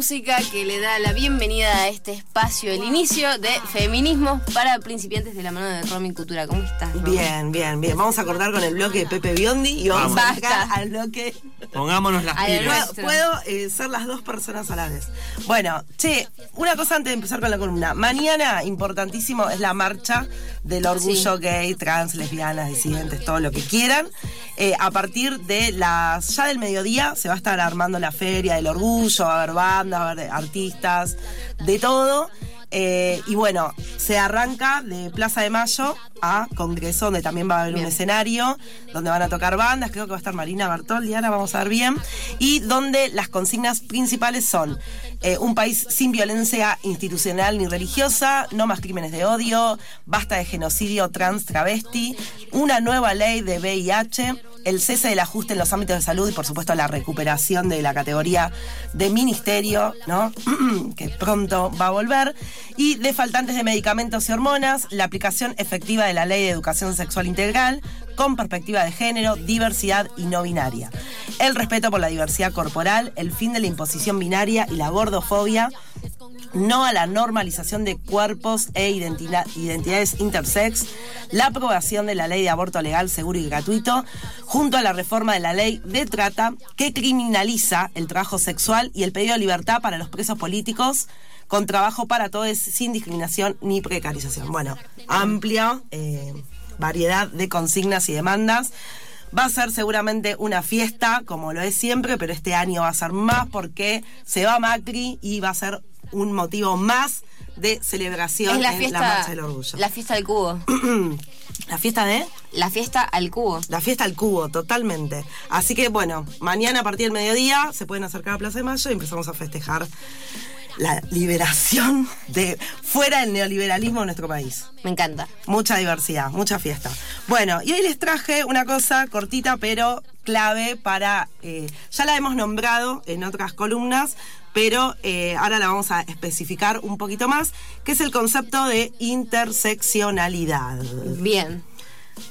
música que le da la bienvenida a este espacio, el inicio de Feminismo para principiantes de la mano de Romy Cultura. ¿Cómo estás? Romy? Bien, bien, bien. Vamos a cortar con el bloque de Pepe Biondi y vamos, Vamos. a llegar al bloque. Pongámonos las pilas. Puedo, puedo, eh, ser las dos personas a la vez. Bueno, che, una cosa antes de empezar con la columna. Mañana, importantísimo, es la marcha del orgullo gay, trans, lesbianas, disidentes, todo lo que quieran. Eh, a partir de las. ya del mediodía se va a estar armando la feria del orgullo, va a haber va a haber artistas, de todo. Eh, y bueno, se arranca de Plaza de Mayo a Congreso, donde también va a haber un escenario, donde van a tocar bandas, creo que va a estar Marina Bartoldi, ahora vamos a ver bien, y donde las consignas principales son eh, un país sin violencia institucional ni religiosa, no más crímenes de odio, basta de genocidio trans travesti, una nueva ley de VIH, el cese del ajuste en los ámbitos de salud y por supuesto la recuperación de la categoría de ministerio, ¿no? que pronto va a volver, y de faltantes de medicamentos y hormonas, la aplicación efectiva de la ley de educación sexual integral con perspectiva de género, diversidad y no binaria, el respeto por la diversidad corporal, el fin de la imposición binaria y la gordofobia, no a la normalización de cuerpos e identidad- identidades intersex, la aprobación de la ley de aborto legal, seguro y gratuito, junto a la reforma de la ley de trata que criminaliza el trabajo sexual y el pedido de libertad para los presos políticos con trabajo para todos sin discriminación ni precarización. Bueno, amplia eh, variedad de consignas y demandas. Va a ser seguramente una fiesta, como lo es siempre, pero este año va a ser más porque se va Macri y va a ser un motivo más de celebración Es la en fiesta, la Marcha del Orgullo. la fiesta del cubo. La fiesta de... La fiesta al cubo. La fiesta al cubo, totalmente. Así que bueno, mañana a partir del mediodía se pueden acercar a Plaza de Mayo y empezamos a festejar la liberación de fuera del neoliberalismo en nuestro país. Me encanta. Mucha diversidad, mucha fiesta. Bueno, y hoy les traje una cosa cortita pero clave para, eh, ya la hemos nombrado en otras columnas, pero eh, ahora la vamos a especificar un poquito más, que es el concepto de interseccionalidad. Bien.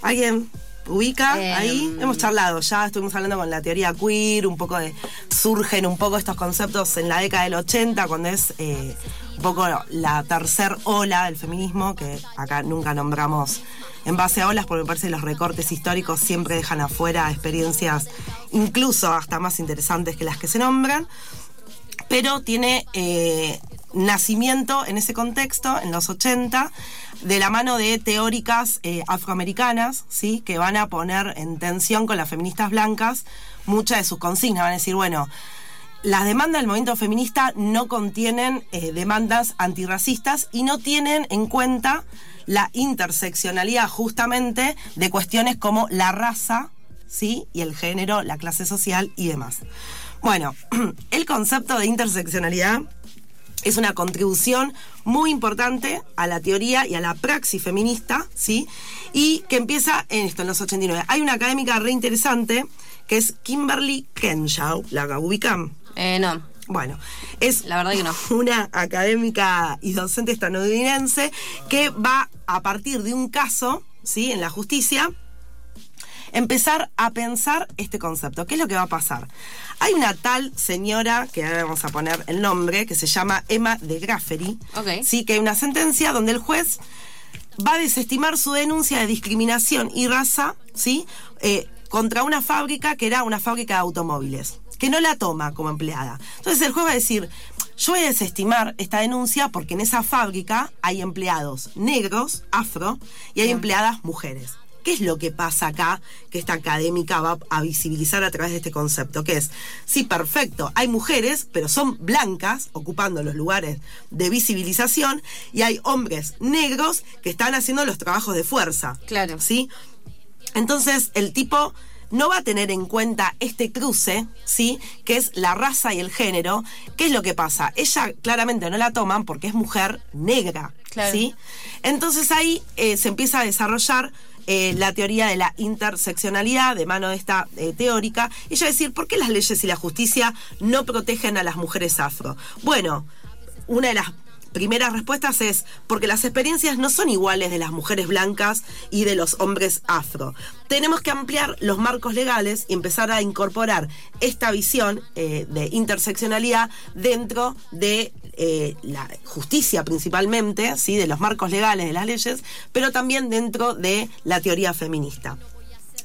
¿Alguien ubica Eh, ahí? Hemos charlado ya, estuvimos hablando con la teoría queer, un poco de. surgen un poco estos conceptos en la década del 80, cuando es eh, un poco la tercer ola del feminismo, que acá nunca nombramos en base a olas, porque me parece que los recortes históricos siempre dejan afuera experiencias incluso hasta más interesantes que las que se nombran pero tiene eh, nacimiento en ese contexto, en los 80, de la mano de teóricas eh, afroamericanas, ¿sí? que van a poner en tensión con las feministas blancas muchas de sus consignas. Van a decir, bueno, las demandas del movimiento feminista no contienen eh, demandas antirracistas y no tienen en cuenta la interseccionalidad justamente de cuestiones como la raza, ¿sí? Y el género, la clase social y demás. Bueno, el concepto de interseccionalidad es una contribución muy importante a la teoría y a la praxis feminista, ¿sí? Y que empieza en esto, en los 89. Hay una académica re interesante que es Kimberly Crenshaw, ¿la ubican? Eh, no. Bueno, es La verdad que no. una académica y docente estadounidense que va a partir de un caso, ¿sí? En la justicia, empezar a pensar este concepto. ¿Qué es lo que va a pasar? Hay una tal señora, que ahora vamos a poner el nombre, que se llama Emma de Graffery, Ok. ¿sí? que hay una sentencia donde el juez va a desestimar su denuncia de discriminación y raza, ¿sí? Eh, contra una fábrica que era una fábrica de automóviles, que no la toma como empleada. Entonces el juez va a decir, yo voy a desestimar esta denuncia porque en esa fábrica hay empleados negros, afro, y hay Bien. empleadas mujeres. ¿Qué es lo que pasa acá que esta académica va a visibilizar a través de este concepto? Que es, sí, perfecto, hay mujeres, pero son blancas ocupando los lugares de visibilización y hay hombres negros que están haciendo los trabajos de fuerza. Claro. ¿Sí? Entonces, el tipo no va a tener en cuenta este cruce, ¿sí? Que es la raza y el género. ¿Qué es lo que pasa? Ella claramente no la toman porque es mujer negra, Claro. ¿sí? Entonces ahí eh, se empieza a desarrollar eh, la teoría de la interseccionalidad de mano de esta eh, teórica. Ella decir, ¿por qué las leyes y la justicia no protegen a las mujeres afro? Bueno, una de las primeras respuestas es porque las experiencias no son iguales de las mujeres blancas y de los hombres afro. Tenemos que ampliar los marcos legales y empezar a incorporar esta visión eh, de interseccionalidad dentro de eh, la justicia principalmente, ¿sí? de los marcos legales de las leyes, pero también dentro de la teoría feminista.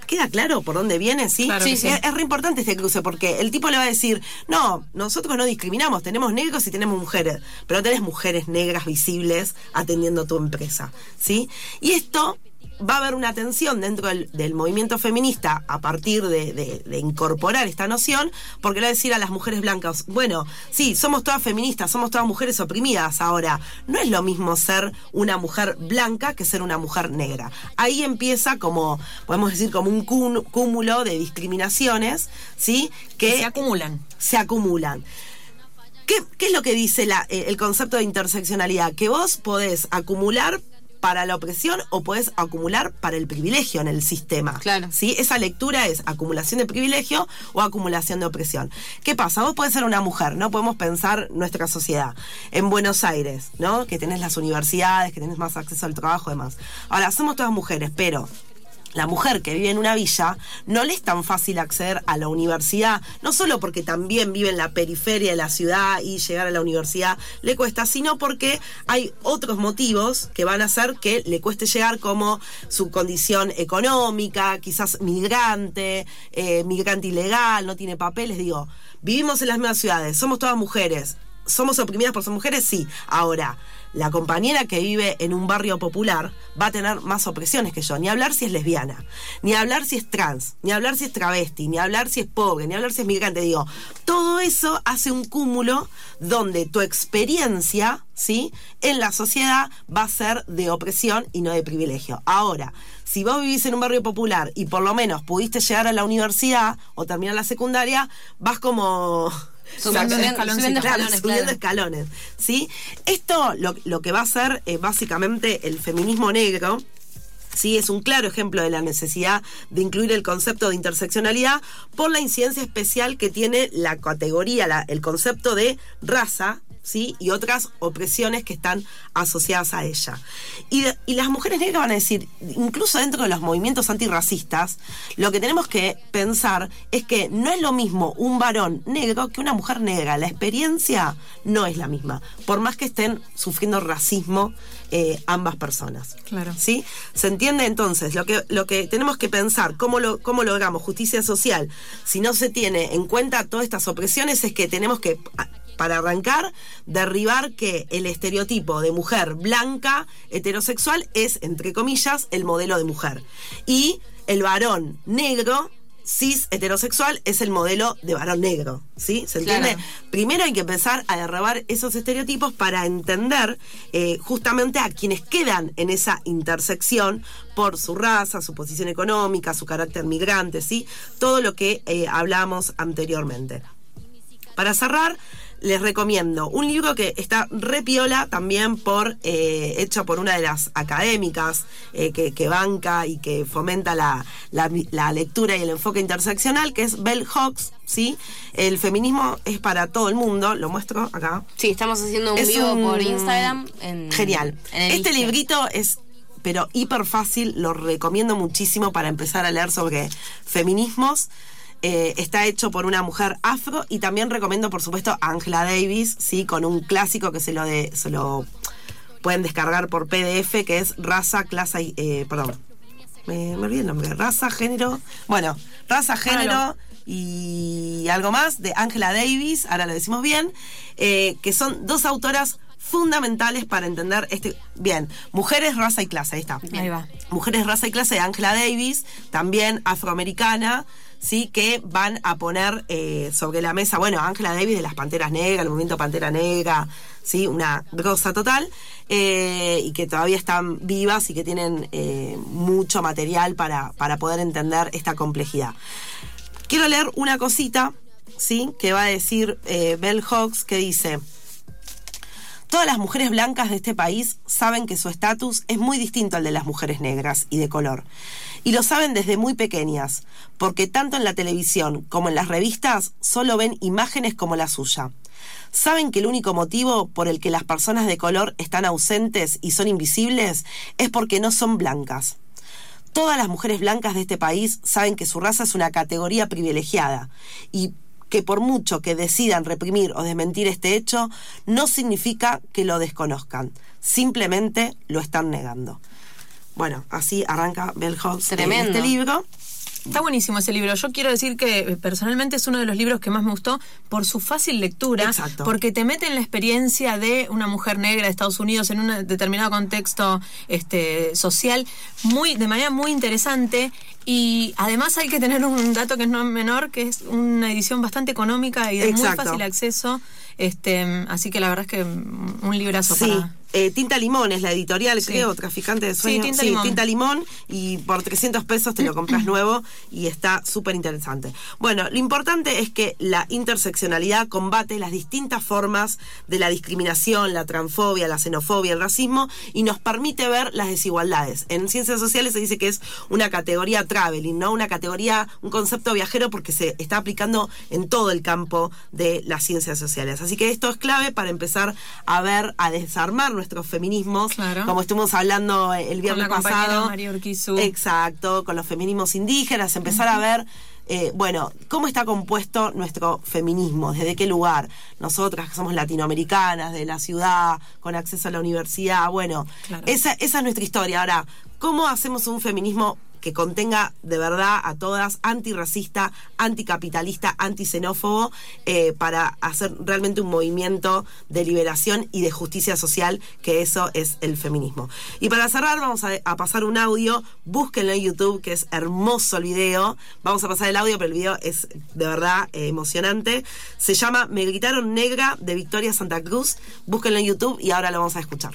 ¿Queda claro por dónde viene? Sí, sí, sí. Es, es, re importante este cruce porque el tipo le va a decir, no, nosotros no discriminamos, tenemos negros y tenemos mujeres, pero tenés mujeres negras visibles atendiendo tu empresa, ¿sí? Y esto va a haber una tensión dentro del, del movimiento feminista a partir de, de, de, incorporar esta noción, porque le va a decir a las mujeres blancas, bueno, sí, somos todas feministas, somos todas mujeres oprimidas ahora. No es lo mismo ser una mujer blanca que ser una mujer negra. Ahí empieza como, podemos decir, como un cúmulo de discriminaciones, ¿sí? Que, que se acumulan. Se acumulan. ¿Qué, ¿Qué, es lo que dice la, eh, el concepto de interseccionalidad? Que vos podés acumular para la opresión o puedes acumular para el privilegio en el sistema. Claro. ¿sí? Esa lectura es acumulación de privilegio o acumulación de opresión. ¿Qué pasa? Vos podés ser una mujer, ¿no? Podemos pensar nuestra sociedad. En Buenos Aires, ¿no? Que tenés las universidades, que tenés más acceso al trabajo y demás. Ahora, somos todas mujeres, pero la mujer que vive en una villa no le es tan fácil acceder a la universidad, no solo porque también vive en la periferia de la ciudad y llegar a la universidad le cuesta, sino porque hay otros motivos que van a hacer que le cueste llegar como su condición económica, quizás migrante, eh, migrante ilegal, no tiene papeles, digo, vivimos en las mismas ciudades, somos todas mujeres, somos oprimidas por ser mujeres, sí. Ahora, la compañera que vive en un barrio popular va a tener más opresiones que yo. Ni hablar si es lesbiana, ni hablar si es trans, ni hablar si es travesti, ni hablar si es pobre, ni hablar si es migrante. Digo, todo eso hace un cúmulo donde tu experiencia, ¿sí? En la sociedad va a ser de opresión y no de privilegio. Ahora, si vos vivís en un barrio popular y por lo menos pudiste llegar a la universidad o terminar la secundaria, vas como Subiendo, escalones, subiendo, claro, escalones, subiendo escalones, ¿sí? Esto lo, lo que va a hacer eh, básicamente el feminismo negro, Sí, es un claro ejemplo de la necesidad de incluir el concepto de interseccionalidad por la incidencia especial que tiene la categoría, la, el concepto de raza, ¿sí? y otras opresiones que están asociadas a ella. Y, de, y, las mujeres negras van a decir, incluso dentro de los movimientos antirracistas, lo que tenemos que pensar es que no es lo mismo un varón negro que una mujer negra. La experiencia no es la misma, por más que estén sufriendo racismo eh, ambas personas. Claro. ¿Sí? ¿Se entiende entonces? Lo que, lo que tenemos que pensar, ¿cómo, lo, cómo logramos justicia social? Si no se tiene en cuenta todas estas opresiones, es que tenemos que para arrancar, derribar que el estereotipo de mujer blanca, heterosexual, es, entre comillas, el modelo de mujer. Y el varón negro, cis heterosexual, es el modelo de varón negro. ¿Sí? ¿Se entiende? Claro. Primero hay que empezar a derribar esos estereotipos para entender eh, justamente a quienes quedan en esa intersección por su raza, su posición económica, su carácter migrante, ¿sí? Todo lo que eh, hablábamos anteriormente. Para cerrar, les recomiendo un libro que está repiola también por eh, hecho por una de las académicas eh, que, que, banca y que fomenta la, la, la, lectura y el enfoque interseccional, que es Bell Hawks, ¿sí? El feminismo es para todo el mundo, lo muestro acá. Sí, estamos haciendo un es vivo un... por Instagram. En, Genial. En este librito es pero hiper fácil, lo recomiendo muchísimo para empezar a leer sobre feminismos. Eh, está hecho por una mujer afro y también recomiendo, por supuesto, a Angela Davis, ¿sí? con un clásico que se lo, de, se lo pueden descargar por PDF, que es Raza, Clase, eh, perdón, me, me olvidé el nombre, Raza, Género, bueno, Raza, Género claro. y algo más de Angela Davis, ahora lo decimos bien, eh, que son dos autoras fundamentales para entender este. Bien, Mujeres, Raza y Clase, ahí está. Ahí va. Mujeres, Raza y Clase de Angela Davis, también afroamericana, ¿sí? que van a poner eh, sobre la mesa, bueno, Ángela Davis de las Panteras Negras, el movimiento Pantera Negra, ¿sí? una grosa total, eh, y que todavía están vivas y que tienen eh, mucho material para, para poder entender esta complejidad. Quiero leer una cosita, ¿sí? que va a decir Bell Hawks, que dice... Todas las mujeres blancas de este país saben que su estatus es muy distinto al de las mujeres negras y de color. Y lo saben desde muy pequeñas, porque tanto en la televisión como en las revistas solo ven imágenes como la suya. Saben que el único motivo por el que las personas de color están ausentes y son invisibles es porque no son blancas. Todas las mujeres blancas de este país saben que su raza es una categoría privilegiada y que por mucho que decidan reprimir o desmentir este hecho, no significa que lo desconozcan, simplemente lo están negando. Bueno, así arranca Bell Hooks en Tremendo. este libro. Está buenísimo ese libro. Yo quiero decir que eh, personalmente es uno de los libros que más me gustó por su fácil lectura, Exacto. porque te mete en la experiencia de una mujer negra de Estados Unidos en un determinado contexto este, social muy de manera muy interesante y además hay que tener un dato que es no menor, que es una edición bastante económica y de muy fácil acceso. Este, así que la verdad es que un librazo Sí, para eh, Tinta Limón es la editorial, Sí. creo, Traficante de Sí, Sueños. Tinta Limón. Tinta Limón, y por 300 pesos te lo compras nuevo y está súper interesante. Bueno, lo importante es que la interseccionalidad combate las distintas formas de la discriminación, la transfobia, la xenofobia, el racismo y nos permite ver las desigualdades. En ciencias sociales se dice que es una categoría traveling, ¿no? Una categoría, un concepto viajero porque se está aplicando en todo el campo de las ciencias sociales. Así que esto es clave para empezar a ver, a desarmar nuestros feminismos, Claro. como estuvimos hablando el viernes la pasado. María Urquizu. Exacto, con los feminismos indígenas, empezar a ver, eh, bueno, cómo está compuesto nuestro feminismo, desde qué lugar. Nosotras que somos latinoamericanas, de la ciudad, con acceso a la universidad, bueno, Claro. esa, esa es nuestra historia. Ahora, ¿cómo hacemos un feminismo que contenga de verdad a todas antirracista, anticapitalista, anticenófobo, eh, para hacer realmente un movimiento de liberación y de justicia social, que eso es el feminismo. Y para cerrar, vamos a, a pasar un audio, búsquenlo en YouTube, que es hermoso el video. Vamos a pasar el audio, pero el video es de verdad eh, emocionante. Se llama Me gritaron negra de Victoria Santa Cruz. Búsquenlo en YouTube y ahora lo vamos a escuchar.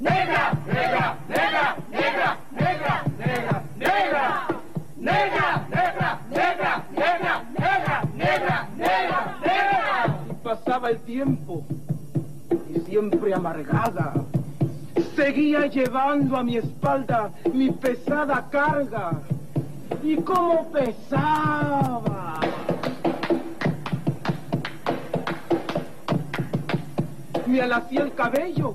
¡Negra! ¡Negra! ¡Negra! ¡Negra! ¡Negra! ¡Negra! ¡Negra! ¡Negra! ¡Negra! ¡Negra! ¡Negra! ¡Negra! ¡Negra! ¡Negra! ¡Negra! Y pasaba el tiempo y siempre amargada. Seguía llevando a mi espalda mi pesada carga. ¿Y cómo pesaba? Me alací el cabello,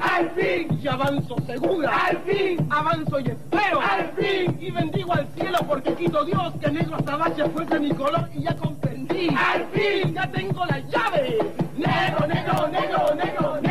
Al fin. Y avanzo segura. Al fin. Avanzo y espero. Al fin. Y bendigo al cielo porque quito Dios que negro hasta azabache fuese mi color y ya comprendí. Al fin. Ya tengo la llave. Negro, negro, negro, negro.